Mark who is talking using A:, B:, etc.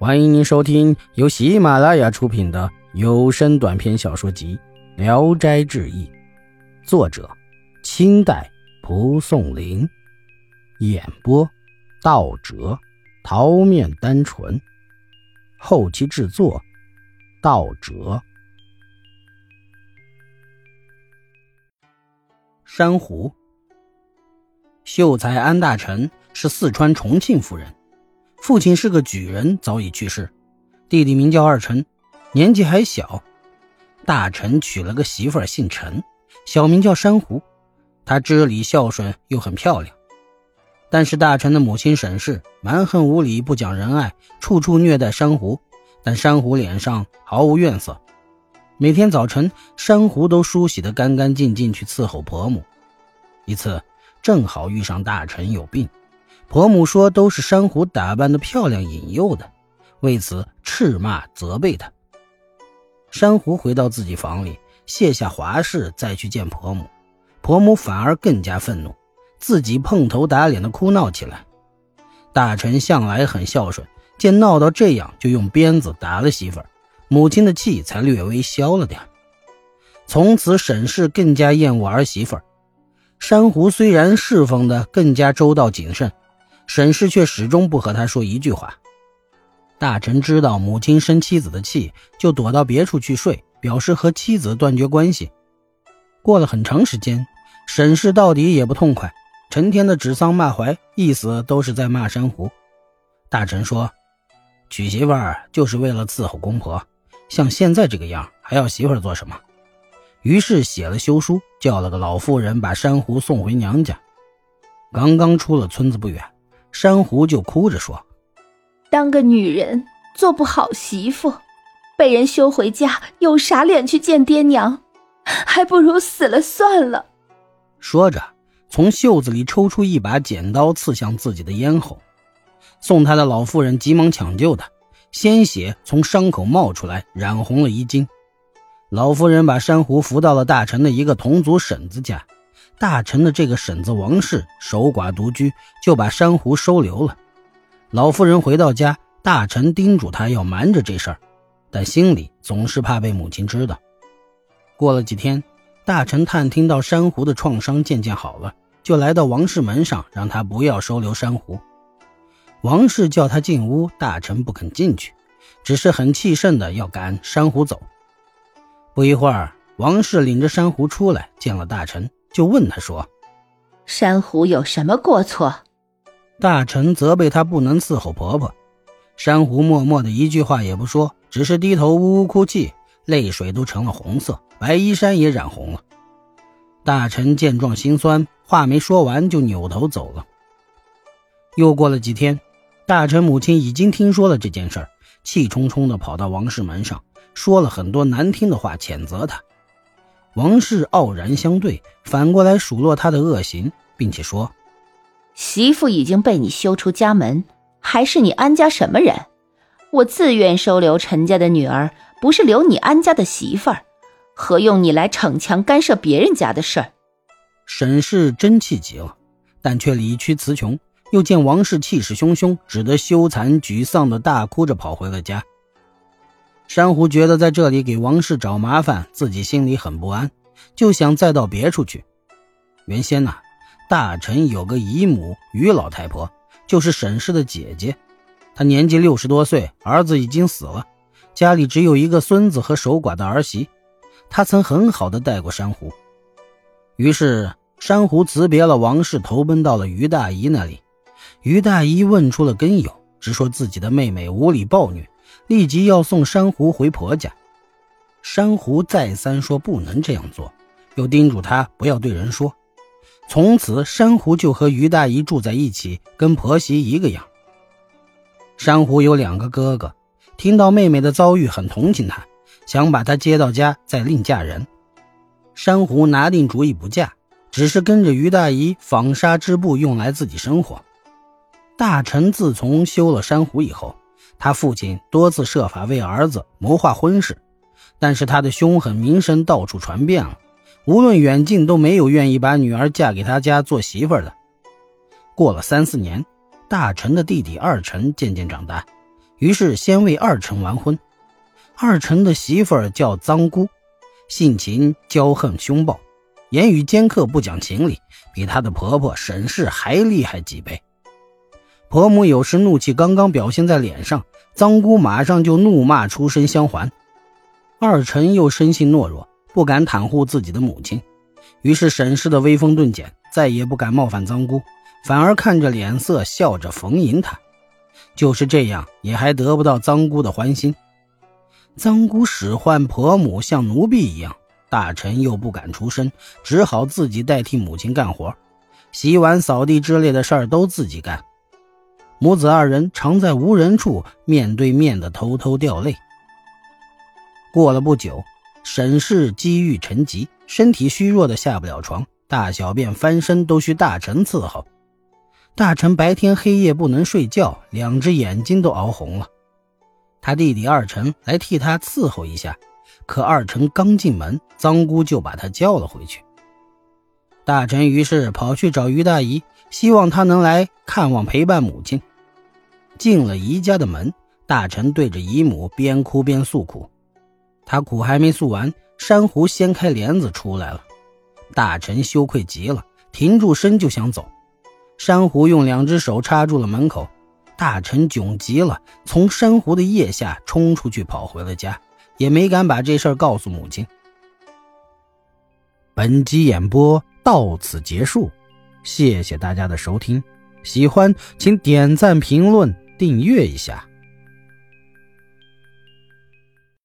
A: 欢迎您收听由喜马拉雅出品的有声短篇小说集《聊斋志异》，作者：清代蒲松龄，演播：道哲、桃面单纯，后期制作：道哲。珊瑚，秀才安大臣是四川重庆夫人。父亲是个举人，早已去世。弟弟名叫二臣，年纪还小。大臣娶了个媳妇儿，姓陈，小名叫珊瑚。她知礼孝顺，又很漂亮。但是大臣的母亲沈氏蛮横无理，不讲仁爱，处处虐待珊瑚。但珊瑚脸上毫无怨色。每天早晨，珊瑚都梳洗得干干净净去伺候婆母。一次，正好遇上大臣有病。婆母说：“都是珊瑚打扮的漂亮引诱的，为此斥骂责备她。”珊瑚回到自己房里，卸下华饰，再去见婆母。婆母反而更加愤怒，自己碰头打脸的哭闹起来。大臣向来很孝顺，见闹到这样，就用鞭子打了媳妇儿，母亲的气才略微消了点。从此，沈氏更加厌恶儿媳妇儿。珊瑚虽然侍奉的更加周到谨慎。沈氏却始终不和他说一句话。大臣知道母亲生妻子的气，就躲到别处去睡，表示和妻子断绝关系。过了很长时间，沈氏到底也不痛快，成天的指桑骂槐，意思都是在骂珊瑚。大臣说：“娶媳妇儿就是为了伺候公婆，像现在这个样，还要媳妇儿做什么？”于是写了休书，叫了个老妇人把珊瑚送回娘家。刚刚出了村子不远。珊瑚就哭着说：“
B: 当个女人做不好媳妇，被人休回家，有啥脸去见爹娘？还不如死了算了。”
A: 说着，从袖子里抽出一把剪刀，刺向自己的咽喉。送他的老妇人急忙抢救他，鲜血从伤口冒出来，染红了衣襟。老妇人把珊瑚扶到了大臣的一个同族婶子家。大臣的这个婶子王氏守寡独居，就把珊瑚收留了。老妇人回到家，大臣叮嘱她要瞒着这事儿，但心里总是怕被母亲知道。过了几天，大臣探听到珊瑚的创伤渐渐好了，就来到王氏门上，让他不要收留珊瑚。王氏叫他进屋，大臣不肯进去，只是很气盛的要赶珊瑚走。不一会儿，王氏领着珊瑚出来见了大臣。就问他说：“
B: 珊瑚有什么过错？”
A: 大臣责备他不能伺候婆婆。珊瑚默默的一句话也不说，只是低头呜呜哭泣，泪水都成了红色，白衣衫也染红了。大臣见状心酸，话没说完就扭头走了。又过了几天，大臣母亲已经听说了这件事气冲冲的跑到王氏门上，说了很多难听的话，谴责他。王氏傲然相对，反过来数落他的恶行，并且说：“
B: 媳妇已经被你休出家门，还是你安家什么人？我自愿收留陈家的女儿，不是留你安家的媳妇儿，何用你来逞强干涉别人家的事儿？”
A: 沈氏真气极了，但却理屈词穷，又见王氏气势汹汹，只得羞惭沮丧的大哭着跑回了家。珊瑚觉得在这里给王氏找麻烦，自己心里很不安，就想再到别处去。原先呐，大臣有个姨母于老太婆，就是沈氏的姐姐，她年纪六十多岁，儿子已经死了，家里只有一个孙子和守寡的儿媳。她曾很好的带过珊瑚，于是珊瑚辞别了王氏，投奔到了于大姨那里。于大姨问出了根由，直说自己的妹妹无理暴虐。立即要送珊瑚回婆家，珊瑚再三说不能这样做，又叮嘱她不要对人说。从此，珊瑚就和于大姨住在一起，跟婆媳一个样。珊瑚有两个哥哥，听到妹妹的遭遇，很同情她，想把她接到家再另嫁人。珊瑚拿定主意不嫁，只是跟着于大姨纺纱织布，用来自己生活。大臣自从休了珊瑚以后。他父亲多次设法为儿子谋划婚事，但是他的凶狠名声到处传遍了，无论远近都没有愿意把女儿嫁给他家做媳妇的。过了三四年，大臣的弟弟二臣渐渐长大，于是先为二臣完婚。二臣的媳妇儿叫臧姑，性情骄横凶暴，言语尖刻，不讲情理，比她的婆婆沈氏还厉害几倍。婆母有时怒气刚刚表现在脸上，臧姑马上就怒骂出声相还。二臣又生性懦弱，不敢袒护自己的母亲，于是沈氏的威风顿减，再也不敢冒犯臧姑，反而看着脸色笑着逢迎她。就是这样，也还得不到臧姑的欢心。臧姑使唤婆母像奴婢一样，大臣又不敢出声，只好自己代替母亲干活，洗碗、扫地之类的事儿都自己干。母子二人常在无人处面对面的偷偷掉泪。过了不久，沈氏积郁成疾，身体虚弱的下不了床，大小便翻身都需大臣伺候。大臣白天黑夜不能睡觉，两只眼睛都熬红了。他弟弟二臣来替他伺候一下，可二臣刚进门，臧姑就把他叫了回去。大臣于是跑去找于大姨，希望他能来看望陪伴母亲。进了姨家的门，大臣对着姨母边哭边诉苦。他苦还没诉完，珊瑚掀开帘子出来了。大臣羞愧极了，停住身就想走。珊瑚用两只手插住了门口。大臣窘极了，从珊瑚的腋下冲出去，跑回了家，也没敢把这事儿告诉母亲。本集演播到此结束，谢谢大家的收听，喜欢请点赞、评论、订阅一下。